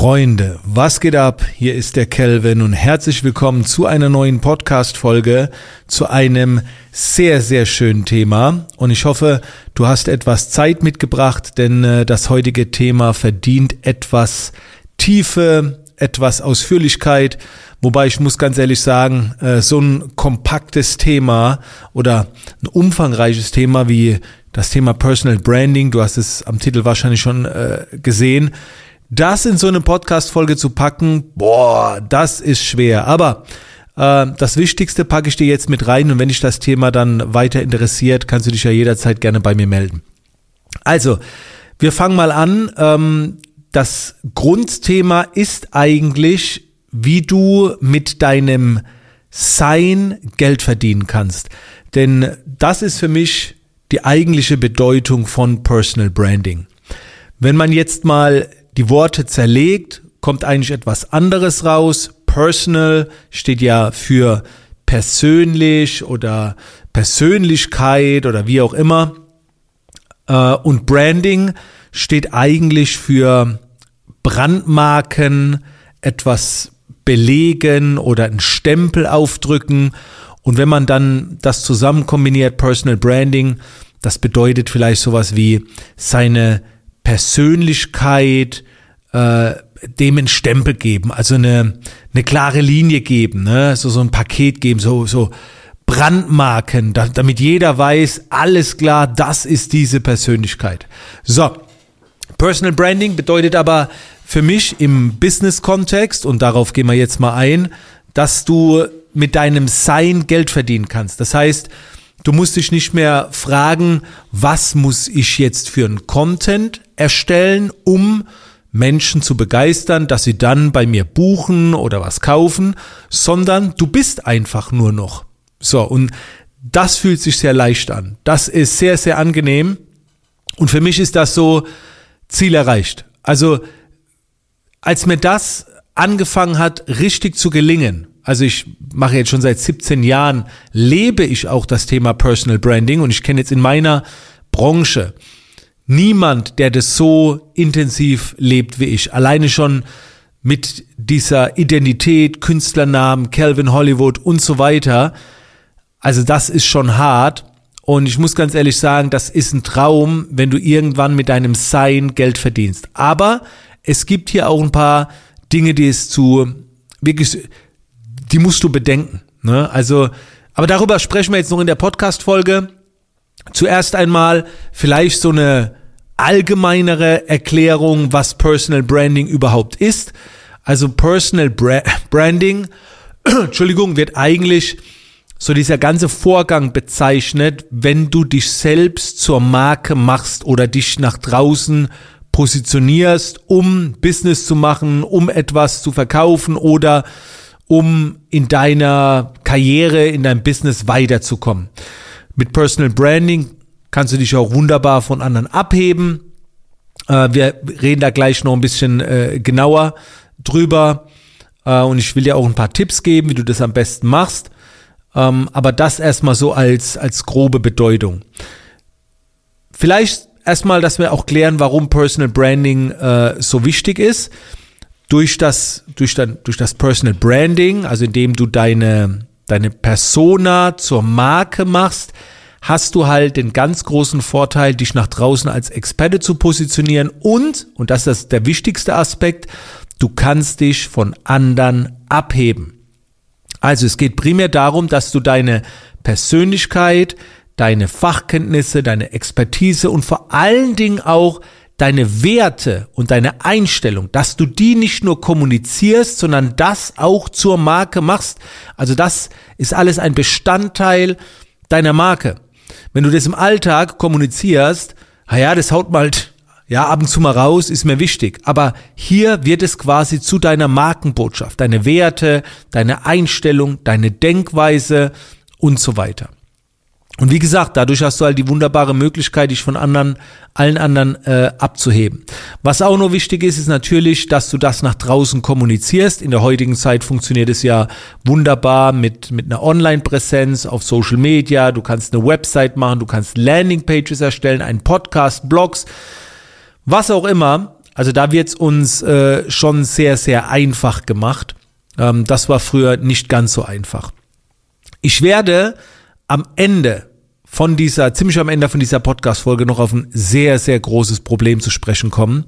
Freunde, was geht ab? Hier ist der Kelvin und herzlich willkommen zu einer neuen Podcast-Folge zu einem sehr, sehr schönen Thema. Und ich hoffe, du hast etwas Zeit mitgebracht, denn äh, das heutige Thema verdient etwas Tiefe, etwas Ausführlichkeit. Wobei ich muss ganz ehrlich sagen, äh, so ein kompaktes Thema oder ein umfangreiches Thema wie das Thema Personal Branding, du hast es am Titel wahrscheinlich schon äh, gesehen, das in so eine Podcast-Folge zu packen, boah, das ist schwer. Aber äh, das Wichtigste packe ich dir jetzt mit rein und wenn dich das Thema dann weiter interessiert, kannst du dich ja jederzeit gerne bei mir melden. Also, wir fangen mal an. Ähm, das Grundthema ist eigentlich, wie du mit deinem Sein Geld verdienen kannst. Denn das ist für mich die eigentliche Bedeutung von Personal Branding. Wenn man jetzt mal die Worte zerlegt, kommt eigentlich etwas anderes raus. Personal steht ja für persönlich oder Persönlichkeit oder wie auch immer. Äh, und Branding steht eigentlich für Brandmarken, etwas belegen oder einen Stempel aufdrücken. Und wenn man dann das zusammen kombiniert, Personal Branding, das bedeutet vielleicht sowas wie seine Persönlichkeit äh, dem einen Stempel geben, also eine, eine klare Linie geben, ne? so, so ein Paket geben, so, so Brandmarken, da, damit jeder weiß, alles klar, das ist diese Persönlichkeit. So, Personal Branding bedeutet aber für mich im Business-Kontext, und darauf gehen wir jetzt mal ein, dass du mit deinem Sein Geld verdienen kannst. Das heißt, Du musst dich nicht mehr fragen, was muss ich jetzt für einen Content erstellen, um Menschen zu begeistern, dass sie dann bei mir buchen oder was kaufen, sondern du bist einfach nur noch. So, und das fühlt sich sehr leicht an. Das ist sehr, sehr angenehm. Und für mich ist das so Ziel erreicht. Also, als mir das angefangen hat, richtig zu gelingen, also ich mache jetzt schon seit 17 Jahren, lebe ich auch das Thema Personal Branding und ich kenne jetzt in meiner Branche niemand, der das so intensiv lebt wie ich. Alleine schon mit dieser Identität, Künstlernamen, Calvin Hollywood und so weiter. Also das ist schon hart. Und ich muss ganz ehrlich sagen, das ist ein Traum, wenn du irgendwann mit deinem Sein Geld verdienst. Aber es gibt hier auch ein paar Dinge, die es zu wirklich die musst du bedenken. Ne? Also, aber darüber sprechen wir jetzt noch in der Podcast-Folge. Zuerst einmal vielleicht so eine allgemeinere Erklärung, was Personal Branding überhaupt ist. Also Personal Bra Branding, Entschuldigung, wird eigentlich so dieser ganze Vorgang bezeichnet, wenn du dich selbst zur Marke machst oder dich nach draußen positionierst, um Business zu machen, um etwas zu verkaufen oder um in deiner Karriere, in deinem Business weiterzukommen. Mit Personal Branding kannst du dich auch wunderbar von anderen abheben. Äh, wir reden da gleich noch ein bisschen äh, genauer drüber. Äh, und ich will dir auch ein paar Tipps geben, wie du das am besten machst. Ähm, aber das erstmal so als, als grobe Bedeutung. Vielleicht erstmal, dass wir auch klären, warum Personal Branding äh, so wichtig ist durch das, durch, dann, durch das Personal Branding, also indem du deine, deine Persona zur Marke machst, hast du halt den ganz großen Vorteil, dich nach draußen als Experte zu positionieren und, und das ist der wichtigste Aspekt, du kannst dich von anderen abheben. Also es geht primär darum, dass du deine Persönlichkeit, deine Fachkenntnisse, deine Expertise und vor allen Dingen auch deine Werte und deine Einstellung, dass du die nicht nur kommunizierst, sondern das auch zur Marke machst. Also das ist alles ein Bestandteil deiner Marke. Wenn du das im Alltag kommunizierst, naja, das haut mal ja, ab und zu mal raus, ist mir wichtig. Aber hier wird es quasi zu deiner Markenbotschaft, deine Werte, deine Einstellung, deine Denkweise und so weiter. Und wie gesagt, dadurch hast du halt die wunderbare Möglichkeit, dich von anderen, allen anderen äh, abzuheben. Was auch noch wichtig ist, ist natürlich, dass du das nach draußen kommunizierst. In der heutigen Zeit funktioniert es ja wunderbar mit, mit einer Online-Präsenz auf Social Media. Du kannst eine Website machen, du kannst Landing-Pages erstellen, einen Podcast, Blogs, was auch immer. Also da wird es uns äh, schon sehr, sehr einfach gemacht. Ähm, das war früher nicht ganz so einfach. Ich werde am Ende von dieser, ziemlich am Ende von dieser Podcast-Folge noch auf ein sehr, sehr großes Problem zu sprechen kommen.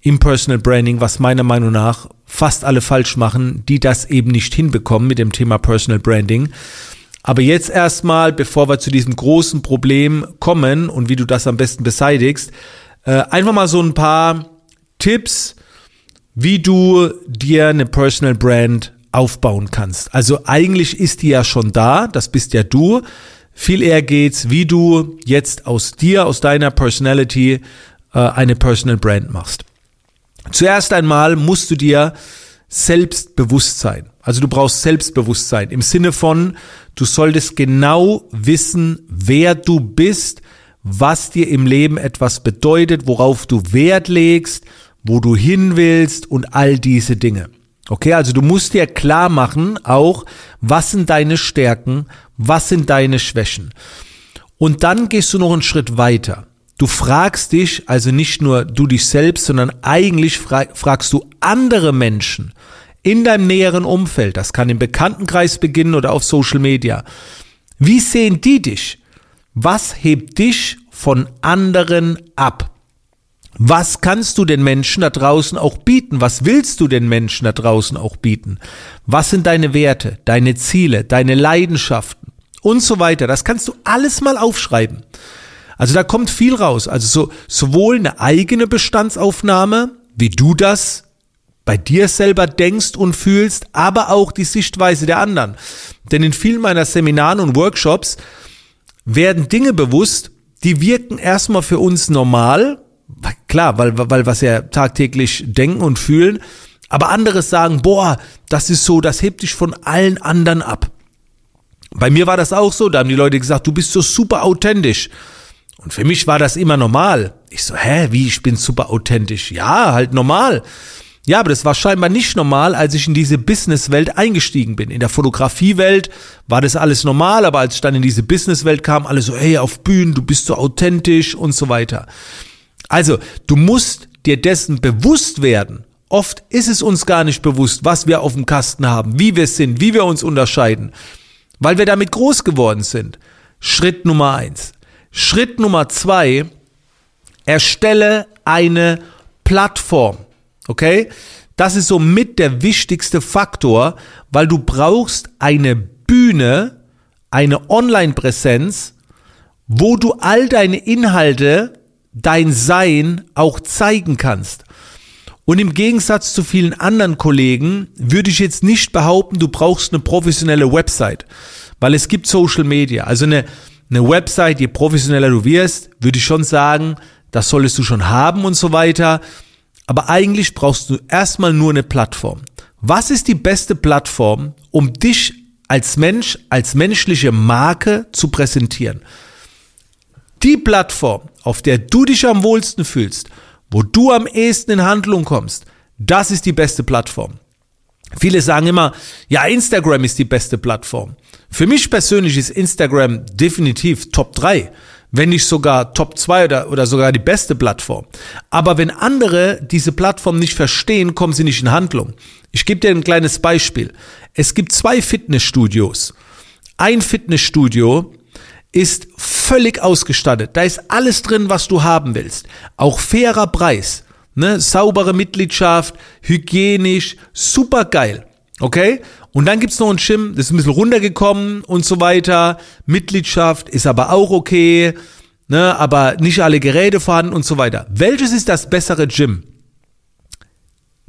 Im Personal Branding, was meiner Meinung nach fast alle falsch machen, die das eben nicht hinbekommen mit dem Thema Personal Branding. Aber jetzt erstmal, bevor wir zu diesem großen Problem kommen und wie du das am besten beseitigst, äh, einfach mal so ein paar Tipps, wie du dir eine Personal Brand aufbauen kannst. Also eigentlich ist die ja schon da, das bist ja du. Viel eher geht's, wie du jetzt aus dir, aus deiner Personality äh, eine Personal Brand machst. Zuerst einmal musst du dir Selbstbewusstsein. Also du brauchst Selbstbewusstsein im Sinne von, du solltest genau wissen, wer du bist, was dir im Leben etwas bedeutet, worauf du Wert legst, wo du hin willst und all diese Dinge. Okay, also du musst dir klar machen, auch, was sind deine Stärken, was sind deine Schwächen. Und dann gehst du noch einen Schritt weiter. Du fragst dich, also nicht nur du dich selbst, sondern eigentlich fragst du andere Menschen in deinem näheren Umfeld. Das kann im Bekanntenkreis beginnen oder auf Social Media. Wie sehen die dich? Was hebt dich von anderen ab? Was kannst du den Menschen da draußen auch bieten? Was willst du den Menschen da draußen auch bieten? Was sind deine Werte, deine Ziele, deine Leidenschaften und so weiter? Das kannst du alles mal aufschreiben. Also da kommt viel raus. Also so, sowohl eine eigene Bestandsaufnahme, wie du das bei dir selber denkst und fühlst, aber auch die Sichtweise der anderen. Denn in vielen meiner Seminaren und Workshops werden Dinge bewusst, die wirken erstmal für uns normal, klar, weil, weil was ja tagtäglich denken und fühlen, aber anderes sagen, boah, das ist so, das hebt dich von allen anderen ab. Bei mir war das auch so, da haben die Leute gesagt, du bist so super authentisch. Und für mich war das immer normal. Ich so, hä, wie, ich bin super authentisch? Ja, halt normal. Ja, aber das war scheinbar nicht normal, als ich in diese Businesswelt eingestiegen bin. In der Fotografiewelt war das alles normal, aber als ich dann in diese Businesswelt kam, alle so, hey, auf Bühnen, du bist so authentisch und so weiter. Also, du musst dir dessen bewusst werden. Oft ist es uns gar nicht bewusst, was wir auf dem Kasten haben, wie wir sind, wie wir uns unterscheiden, weil wir damit groß geworden sind. Schritt Nummer eins. Schritt Nummer zwei, erstelle eine Plattform. Okay? Das ist somit der wichtigste Faktor, weil du brauchst eine Bühne, eine Online-Präsenz, wo du all deine Inhalte dein Sein auch zeigen kannst. Und im Gegensatz zu vielen anderen Kollegen würde ich jetzt nicht behaupten, du brauchst eine professionelle Website, weil es gibt Social Media. Also eine, eine Website, je professioneller du wirst, würde ich schon sagen, das solltest du schon haben und so weiter. Aber eigentlich brauchst du erstmal nur eine Plattform. Was ist die beste Plattform, um dich als Mensch, als menschliche Marke zu präsentieren? Die Plattform, auf der du dich am wohlsten fühlst, wo du am ehesten in Handlung kommst, das ist die beste Plattform. Viele sagen immer, ja, Instagram ist die beste Plattform. Für mich persönlich ist Instagram definitiv Top 3, wenn nicht sogar Top 2 oder, oder sogar die beste Plattform. Aber wenn andere diese Plattform nicht verstehen, kommen sie nicht in Handlung. Ich gebe dir ein kleines Beispiel. Es gibt zwei Fitnessstudios. Ein Fitnessstudio ist völlig ausgestattet. Da ist alles drin, was du haben willst. Auch fairer Preis. Ne? Saubere Mitgliedschaft, hygienisch, super geil. Okay? Und dann gibt's noch ein Gym, das ist ein bisschen runtergekommen und so weiter. Mitgliedschaft ist aber auch okay. Ne? Aber nicht alle Geräte vorhanden und so weiter. Welches ist das bessere Gym?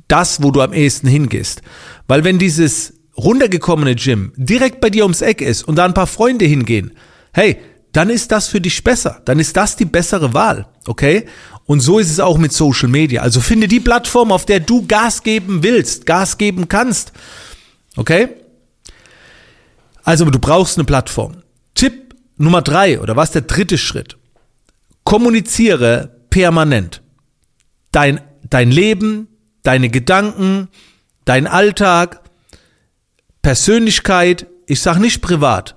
Das, wo du am ehesten hingehst. Weil wenn dieses runtergekommene Gym direkt bei dir ums Eck ist und da ein paar Freunde hingehen, hey, dann ist das für dich besser. Dann ist das die bessere Wahl. Okay? Und so ist es auch mit Social Media. Also finde die Plattform, auf der du Gas geben willst, Gas geben kannst. Okay? Also du brauchst eine Plattform. Tipp Nummer drei oder was der dritte Schritt? Kommuniziere permanent. Dein, dein Leben, deine Gedanken, dein Alltag, Persönlichkeit, ich sag nicht privat,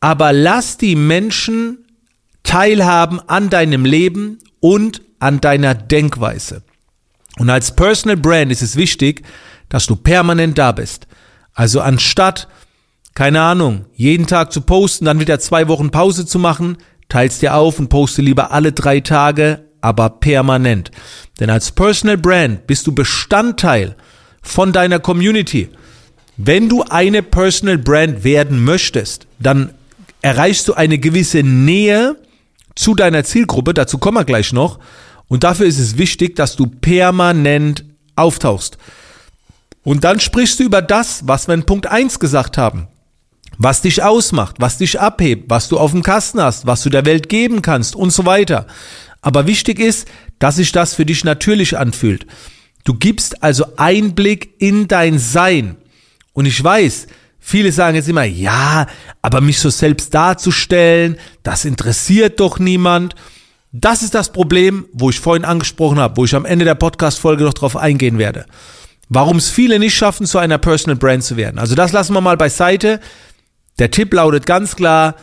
aber lass die Menschen teilhaben an deinem Leben und an deiner Denkweise. Und als Personal Brand ist es wichtig, dass du permanent da bist. Also anstatt, keine Ahnung, jeden Tag zu posten, dann wieder zwei Wochen Pause zu machen, teilst dir auf und poste lieber alle drei Tage, aber permanent. Denn als Personal Brand bist du Bestandteil von deiner Community. Wenn du eine Personal Brand werden möchtest, dann erreichst du eine gewisse Nähe zu deiner Zielgruppe, dazu kommen wir gleich noch. Und dafür ist es wichtig, dass du permanent auftauchst. Und dann sprichst du über das, was wir in Punkt 1 gesagt haben. Was dich ausmacht, was dich abhebt, was du auf dem Kasten hast, was du der Welt geben kannst und so weiter. Aber wichtig ist, dass sich das für dich natürlich anfühlt. Du gibst also Einblick in dein Sein. Und ich weiß, viele sagen jetzt immer, ja, aber mich so selbst darzustellen, das interessiert doch niemand. Das ist das Problem, wo ich vorhin angesprochen habe, wo ich am Ende der Podcast-Folge noch drauf eingehen werde. Warum es viele nicht schaffen, zu einer Personal Brand zu werden. Also das lassen wir mal beiseite. Der Tipp lautet ganz klar,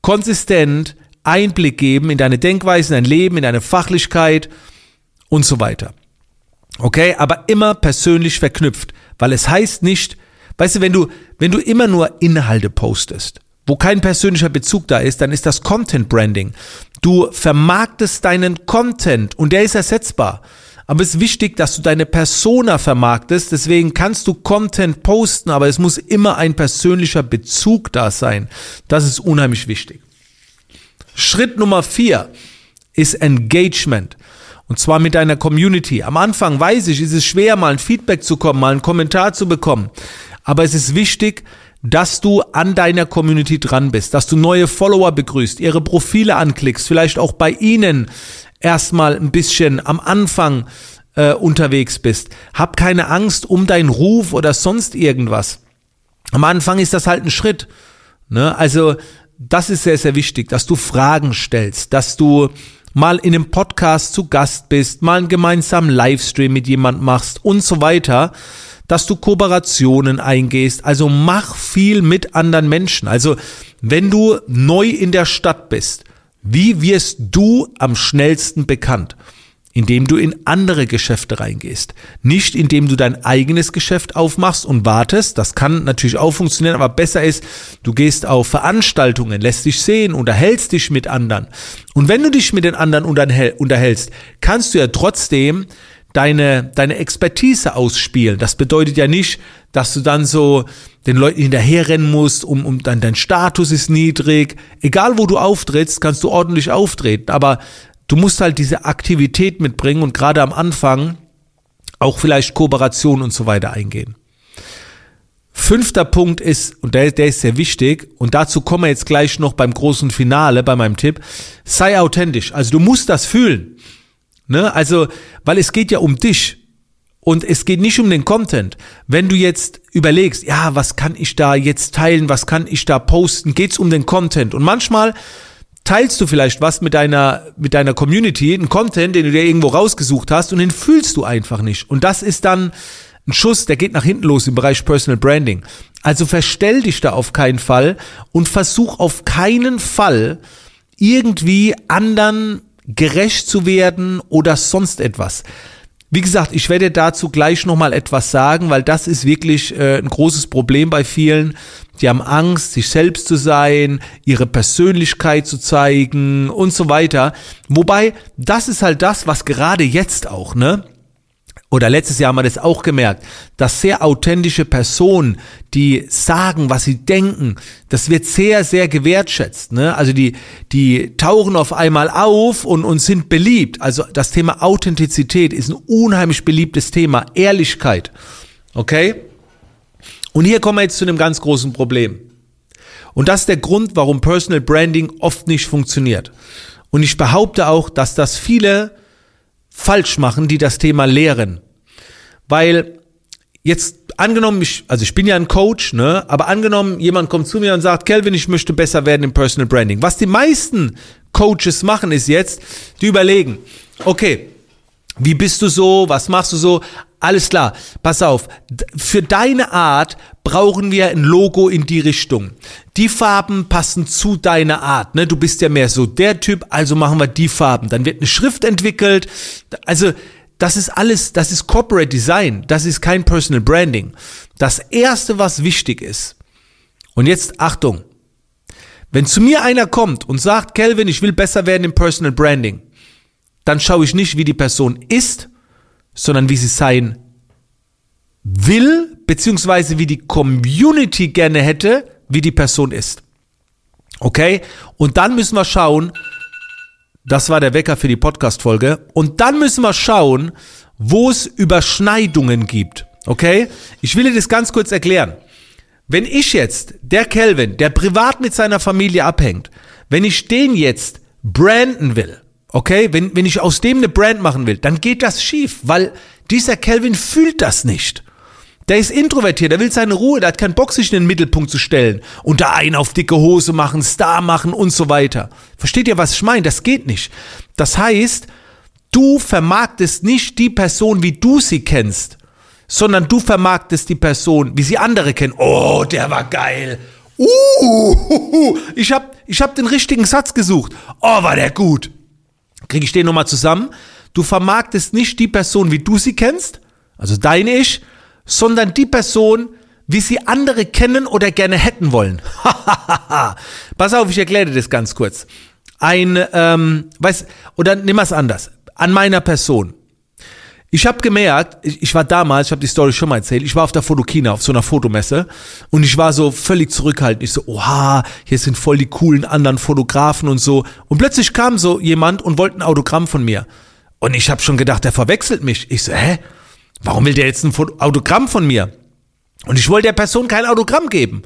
konsistent Einblick geben in deine Denkweise, in dein Leben, in deine Fachlichkeit und so weiter. Okay, aber immer persönlich verknüpft, weil es heißt nicht, weißt du, wenn du, wenn du immer nur Inhalte postest, wo kein persönlicher Bezug da ist, dann ist das Content Branding. Du vermarktest deinen Content und der ist ersetzbar. Aber es ist wichtig, dass du deine Persona vermarktest. Deswegen kannst du Content posten, aber es muss immer ein persönlicher Bezug da sein. Das ist unheimlich wichtig. Schritt Nummer vier ist Engagement. Und zwar mit deiner Community. Am Anfang weiß ich, ist es schwer, mal ein Feedback zu kommen, mal einen Kommentar zu bekommen. Aber es ist wichtig, dass du an deiner Community dran bist, dass du neue Follower begrüßt, ihre Profile anklickst, vielleicht auch bei ihnen erstmal ein bisschen am Anfang äh, unterwegs bist. Hab keine Angst um deinen Ruf oder sonst irgendwas. Am Anfang ist das halt ein Schritt. Ne? Also das ist sehr, sehr wichtig, dass du Fragen stellst, dass du mal in einem Podcast zu Gast bist, mal einen gemeinsamen Livestream mit jemand machst und so weiter, dass du Kooperationen eingehst. Also mach viel mit anderen Menschen. Also wenn du neu in der Stadt bist, wie wirst du am schnellsten bekannt? Indem du in andere Geschäfte reingehst. Nicht indem du dein eigenes Geschäft aufmachst und wartest. Das kann natürlich auch funktionieren, aber besser ist, du gehst auf Veranstaltungen, lässt dich sehen, unterhältst dich mit anderen. Und wenn du dich mit den anderen unterhältst, kannst du ja trotzdem deine, deine Expertise ausspielen. Das bedeutet ja nicht, dass du dann so den Leuten hinterherrennen musst, um, um dein, dein Status ist niedrig. Egal wo du auftrittst, kannst du ordentlich auftreten. Aber du musst halt diese Aktivität mitbringen und gerade am Anfang auch vielleicht Kooperation und so weiter eingehen. Fünfter Punkt ist, und der, der ist sehr wichtig, und dazu kommen wir jetzt gleich noch beim großen Finale, bei meinem Tipp, sei authentisch. Also du musst das fühlen. Ne? Also, weil es geht ja um dich. Und es geht nicht um den Content. Wenn du jetzt überlegst, ja, was kann ich da jetzt teilen, was kann ich da posten, geht's um den Content. Und manchmal teilst du vielleicht was mit deiner, mit deiner Community, einen Content, den du dir irgendwo rausgesucht hast und den fühlst du einfach nicht. Und das ist dann ein Schuss, der geht nach hinten los im Bereich Personal Branding. Also verstell dich da auf keinen Fall und versuch auf keinen Fall irgendwie anderen gerecht zu werden oder sonst etwas. Wie gesagt, ich werde dazu gleich nochmal etwas sagen, weil das ist wirklich äh, ein großes Problem bei vielen. Die haben Angst, sich selbst zu sein, ihre Persönlichkeit zu zeigen und so weiter. Wobei, das ist halt das, was gerade jetzt auch, ne? Oder letztes Jahr haben wir das auch gemerkt, dass sehr authentische Personen, die sagen, was sie denken, das wird sehr, sehr gewertschätzt. Ne? Also die, die tauchen auf einmal auf und, und sind beliebt. Also das Thema Authentizität ist ein unheimlich beliebtes Thema. Ehrlichkeit. Okay? Und hier kommen wir jetzt zu einem ganz großen Problem. Und das ist der Grund, warum Personal Branding oft nicht funktioniert. Und ich behaupte auch, dass das viele falsch machen, die das Thema lehren. Weil jetzt angenommen, ich, also ich bin ja ein Coach, ne, aber angenommen, jemand kommt zu mir und sagt, Kelvin, ich möchte besser werden im Personal Branding. Was die meisten Coaches machen, ist jetzt, die überlegen, okay, wie bist du so? Was machst du so? Alles klar. Pass auf. Für deine Art brauchen wir ein Logo in die Richtung. Die Farben passen zu deiner Art. Ne? Du bist ja mehr so der Typ, also machen wir die Farben. Dann wird eine Schrift entwickelt. Also das ist alles, das ist Corporate Design, das ist kein Personal Branding. Das erste, was wichtig ist, und jetzt Achtung, wenn zu mir einer kommt und sagt, Kelvin, ich will besser werden im Personal Branding, dann schaue ich nicht, wie die Person ist, sondern wie sie sein will, beziehungsweise wie die Community gerne hätte, wie die Person ist. Okay? Und dann müssen wir schauen, das war der Wecker für die Podcast-Folge. Und dann müssen wir schauen, wo es Überschneidungen gibt. Okay? Ich will dir das ganz kurz erklären. Wenn ich jetzt, der Kelvin, der privat mit seiner Familie abhängt, wenn ich den jetzt branden will, okay, wenn, wenn ich aus dem eine Brand machen will, dann geht das schief, weil dieser Kelvin fühlt das nicht. Der ist introvertiert, der will seine Ruhe, der hat keinen Bock, sich in den Mittelpunkt zu stellen und da einen auf dicke Hose machen, Star machen und so weiter. Versteht ihr, was ich meine? Das geht nicht. Das heißt, du vermarktest nicht die Person, wie du sie kennst, sondern du vermarktest die Person, wie sie andere kennen. Oh, der war geil. Uh, ich hab, ich hab den richtigen Satz gesucht. Oh, war der gut. Kriege ich den nochmal zusammen? Du vermarktest nicht die Person, wie du sie kennst, also dein Ich, sondern die Person, wie sie andere kennen oder gerne hätten wollen. Pass auf, ich erkläre dir das ganz kurz. Ein, ähm, weiß, oder nimm es anders. An meiner Person. Ich habe gemerkt, ich, ich, war damals, ich habe die Story schon mal erzählt, ich war auf der Fotokina, auf so einer Fotomesse und ich war so völlig zurückhaltend. Ich so, oha, hier sind voll die coolen anderen Fotografen und so. Und plötzlich kam so jemand und wollte ein Autogramm von mir. Und ich habe schon gedacht, der verwechselt mich. Ich so, hä? Warum will der jetzt ein Autogramm von mir? Und ich wollte der Person kein Autogramm geben.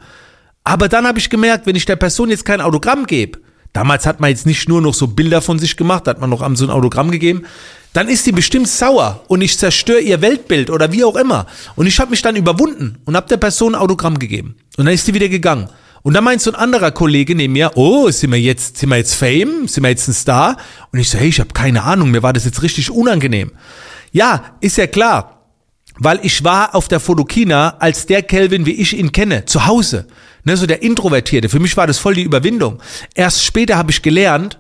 Aber dann habe ich gemerkt, wenn ich der Person jetzt kein Autogramm gebe, damals hat man jetzt nicht nur noch so Bilder von sich gemacht, hat man noch so ein Autogramm gegeben, dann ist die bestimmt sauer und ich zerstöre ihr Weltbild oder wie auch immer. Und ich habe mich dann überwunden und habe der Person ein Autogramm gegeben. Und dann ist sie wieder gegangen. Und dann meint so ein anderer Kollege neben mir, oh, sind wir jetzt, sind wir jetzt Fame? Sind wir jetzt ein Star? Und ich so, hey, ich habe keine Ahnung, mir war das jetzt richtig unangenehm. Ja, ist ja klar weil ich war auf der Fotokina als der Kelvin, wie ich ihn kenne, zu Hause. Ne, so der Introvertierte. Für mich war das voll die Überwindung. Erst später habe ich gelernt,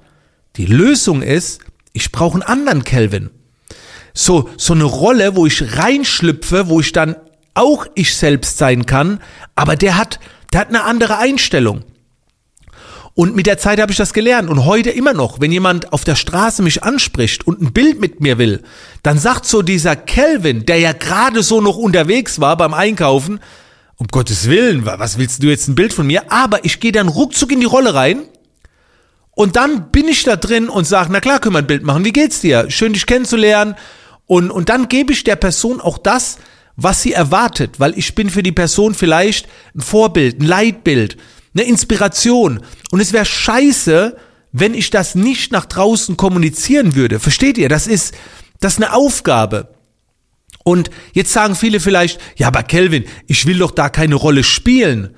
die Lösung ist, ich brauche einen anderen Kelvin. So, so eine Rolle, wo ich reinschlüpfe, wo ich dann auch ich selbst sein kann, aber der hat, der hat eine andere Einstellung. Und mit der Zeit habe ich das gelernt. Und heute immer noch, wenn jemand auf der Straße mich anspricht und ein Bild mit mir will, dann sagt so dieser Kelvin, der ja gerade so noch unterwegs war beim Einkaufen, um Gottes Willen, was willst du jetzt ein Bild von mir? Aber ich gehe dann ruckzuck in die Rolle rein und dann bin ich da drin und sage, na klar können wir ein Bild machen. Wie geht's dir? Schön dich kennenzulernen. Und, und dann gebe ich der Person auch das, was sie erwartet, weil ich bin für die Person vielleicht ein Vorbild, ein Leitbild eine Inspiration. Und es wäre scheiße, wenn ich das nicht nach draußen kommunizieren würde. Versteht ihr? Das ist, das ist eine Aufgabe. Und jetzt sagen viele vielleicht, ja, aber Kelvin, ich will doch da keine Rolle spielen.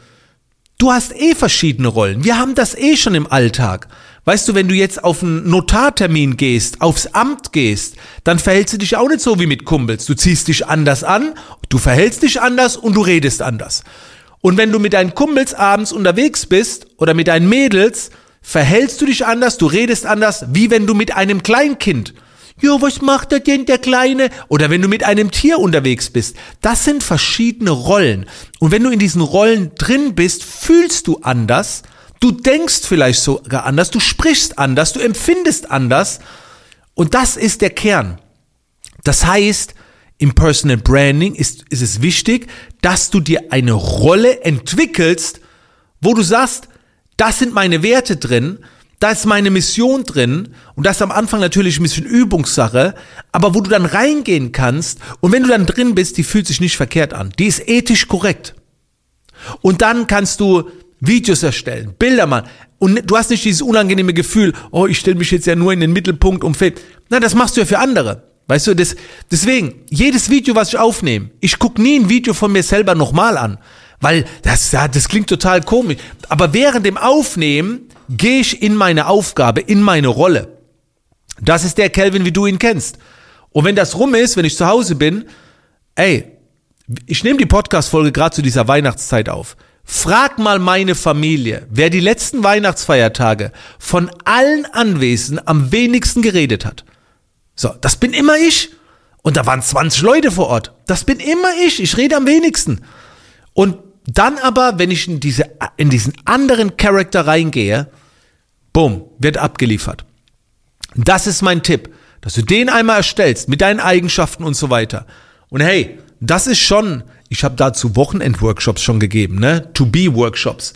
Du hast eh verschiedene Rollen. Wir haben das eh schon im Alltag. Weißt du, wenn du jetzt auf einen Notartermin gehst, aufs Amt gehst, dann verhältst du dich auch nicht so wie mit Kumpels. Du ziehst dich anders an, du verhältst dich anders und du redest anders. Und wenn du mit deinen Kumpels abends unterwegs bist oder mit deinen Mädels, verhältst du dich anders, du redest anders, wie wenn du mit einem Kleinkind. Jo, was macht er denn, der Kleine? Oder wenn du mit einem Tier unterwegs bist. Das sind verschiedene Rollen. Und wenn du in diesen Rollen drin bist, fühlst du anders. Du denkst vielleicht sogar anders, du sprichst anders, du empfindest anders. Und das ist der Kern. Das heißt, im Personal Branding ist, ist es wichtig, dass du dir eine Rolle entwickelst, wo du sagst, das sind meine Werte drin, da ist meine Mission drin und das ist am Anfang natürlich ein bisschen Übungssache, aber wo du dann reingehen kannst und wenn du dann drin bist, die fühlt sich nicht verkehrt an. Die ist ethisch korrekt. Und dann kannst du Videos erstellen, Bilder machen und du hast nicht dieses unangenehme Gefühl, oh, ich stelle mich jetzt ja nur in den Mittelpunkt um Film. Nein, das machst du ja für andere. Weißt du, das, deswegen, jedes Video, was ich aufnehme, ich gucke nie ein Video von mir selber nochmal an. Weil das, das klingt total komisch. Aber während dem Aufnehmen gehe ich in meine Aufgabe, in meine Rolle. Das ist der Kelvin, wie du ihn kennst. Und wenn das rum ist, wenn ich zu Hause bin, ey, ich nehme die Podcast-Folge gerade zu dieser Weihnachtszeit auf. Frag mal meine Familie, wer die letzten Weihnachtsfeiertage von allen Anwesenden am wenigsten geredet hat. So, das bin immer ich. Und da waren 20 Leute vor Ort. Das bin immer ich. Ich rede am wenigsten. Und dann aber, wenn ich in, diese, in diesen anderen Charakter reingehe, bumm, wird abgeliefert. Das ist mein Tipp, dass du den einmal erstellst mit deinen Eigenschaften und so weiter. Und hey, das ist schon, ich habe dazu Wochenend-Workshops schon gegeben, ne? To-Be-Workshops.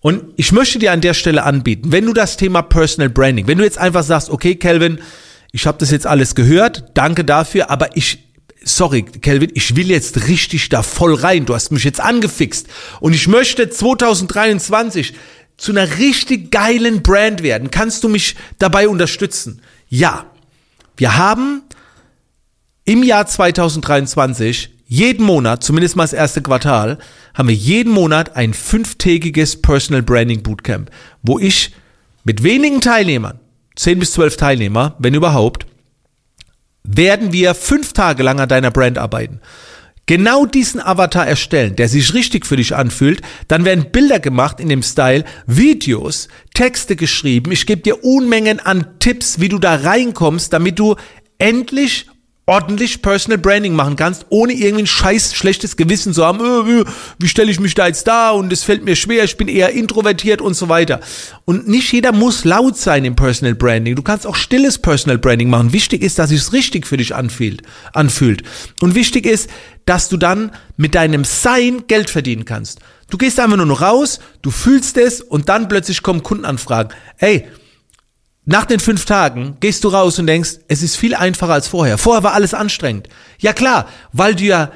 Und ich möchte dir an der Stelle anbieten, wenn du das Thema Personal Branding, wenn du jetzt einfach sagst, okay, Kelvin, ich habe das jetzt alles gehört, danke dafür, aber ich, sorry, Kelvin, ich will jetzt richtig da voll rein. Du hast mich jetzt angefixt und ich möchte 2023 zu einer richtig geilen Brand werden. Kannst du mich dabei unterstützen? Ja. Wir haben im Jahr 2023 jeden Monat, zumindest mal das erste Quartal, haben wir jeden Monat ein fünftägiges Personal Branding Bootcamp, wo ich mit wenigen Teilnehmern, zehn bis zwölf Teilnehmer, wenn überhaupt, werden wir fünf Tage lang an deiner Brand arbeiten. Genau diesen Avatar erstellen, der sich richtig für dich anfühlt, dann werden Bilder gemacht in dem Style, Videos, Texte geschrieben. Ich gebe dir Unmengen an Tipps, wie du da reinkommst, damit du endlich ordentlich Personal Branding machen kannst, ohne irgendwie ein scheiß schlechtes Gewissen zu haben, äh, wie stelle ich mich da jetzt da und es fällt mir schwer, ich bin eher introvertiert und so weiter. Und nicht jeder muss laut sein im Personal Branding. Du kannst auch stilles Personal Branding machen. Wichtig ist, dass es richtig für dich anfühlt, anfühlt. Und wichtig ist, dass du dann mit deinem Sein Geld verdienen kannst. Du gehst einfach nur noch raus, du fühlst es und dann plötzlich kommen Kundenanfragen. Ey, nach den fünf Tagen gehst du raus und denkst, es ist viel einfacher als vorher. Vorher war alles anstrengend. Ja klar, weil du ja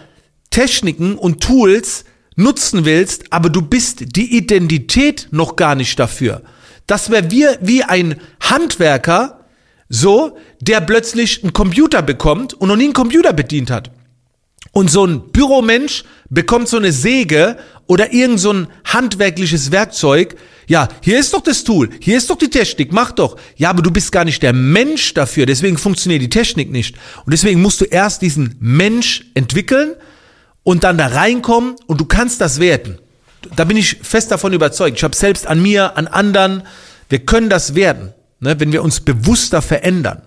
Techniken und Tools nutzen willst, aber du bist die Identität noch gar nicht dafür. Das wäre wie, wie ein Handwerker, so, der plötzlich einen Computer bekommt und noch nie einen Computer bedient hat. Und so ein Büromensch bekommt so eine Säge oder irgend so ein handwerkliches Werkzeug. Ja, hier ist doch das Tool, hier ist doch die Technik, mach doch. Ja, aber du bist gar nicht der Mensch dafür, deswegen funktioniert die Technik nicht. Und deswegen musst du erst diesen Mensch entwickeln und dann da reinkommen und du kannst das werden. Da bin ich fest davon überzeugt. Ich habe selbst an mir, an anderen, wir können das werden, ne, wenn wir uns bewusster verändern.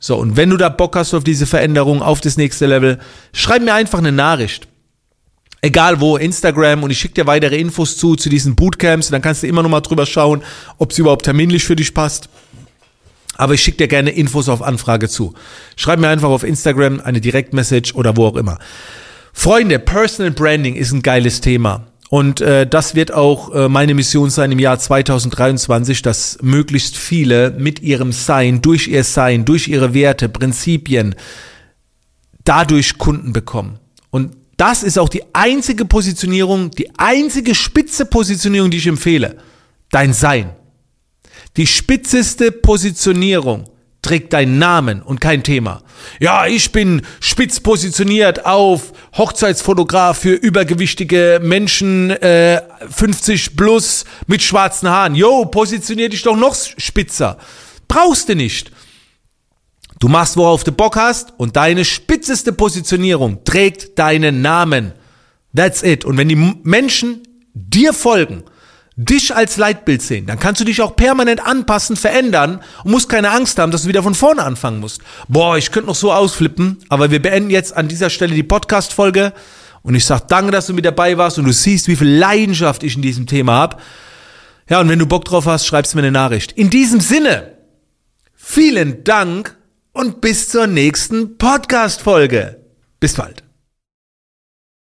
So, und wenn du da Bock hast auf diese Veränderung, auf das nächste Level, schreib mir einfach eine Nachricht. Egal wo, Instagram und ich schicke dir weitere Infos zu, zu diesen Bootcamps. Und dann kannst du immer noch mal drüber schauen, ob es überhaupt terminlich für dich passt. Aber ich schicke dir gerne Infos auf Anfrage zu. Schreib mir einfach auf Instagram eine Direktmessage oder wo auch immer. Freunde, Personal Branding ist ein geiles Thema. Und äh, das wird auch äh, meine Mission sein im Jahr 2023, dass möglichst viele mit ihrem Sein, durch ihr Sein, durch ihre Werte, Prinzipien, dadurch Kunden bekommen. Und das ist auch die einzige Positionierung, die einzige spitze Positionierung, die ich empfehle. Dein Sein. Die spitzeste Positionierung trägt deinen Namen und kein Thema. Ja, ich bin spitz positioniert auf Hochzeitsfotograf für übergewichtige Menschen äh, 50 plus mit schwarzen Haaren. Yo, positionier dich doch noch spitzer. Brauchst du nicht. Du machst, worauf du Bock hast und deine spitzeste Positionierung trägt deinen Namen. That's it. Und wenn die Menschen dir folgen, dich als Leitbild sehen, dann kannst du dich auch permanent anpassen, verändern und musst keine Angst haben, dass du wieder von vorne anfangen musst. Boah, ich könnte noch so ausflippen, aber wir beenden jetzt an dieser Stelle die Podcast-Folge und ich sag danke, dass du mit dabei warst und du siehst, wie viel Leidenschaft ich in diesem Thema habe. Ja, und wenn du Bock drauf hast, schreibst mir eine Nachricht. In diesem Sinne, vielen Dank und bis zur nächsten Podcast-Folge. Bis bald.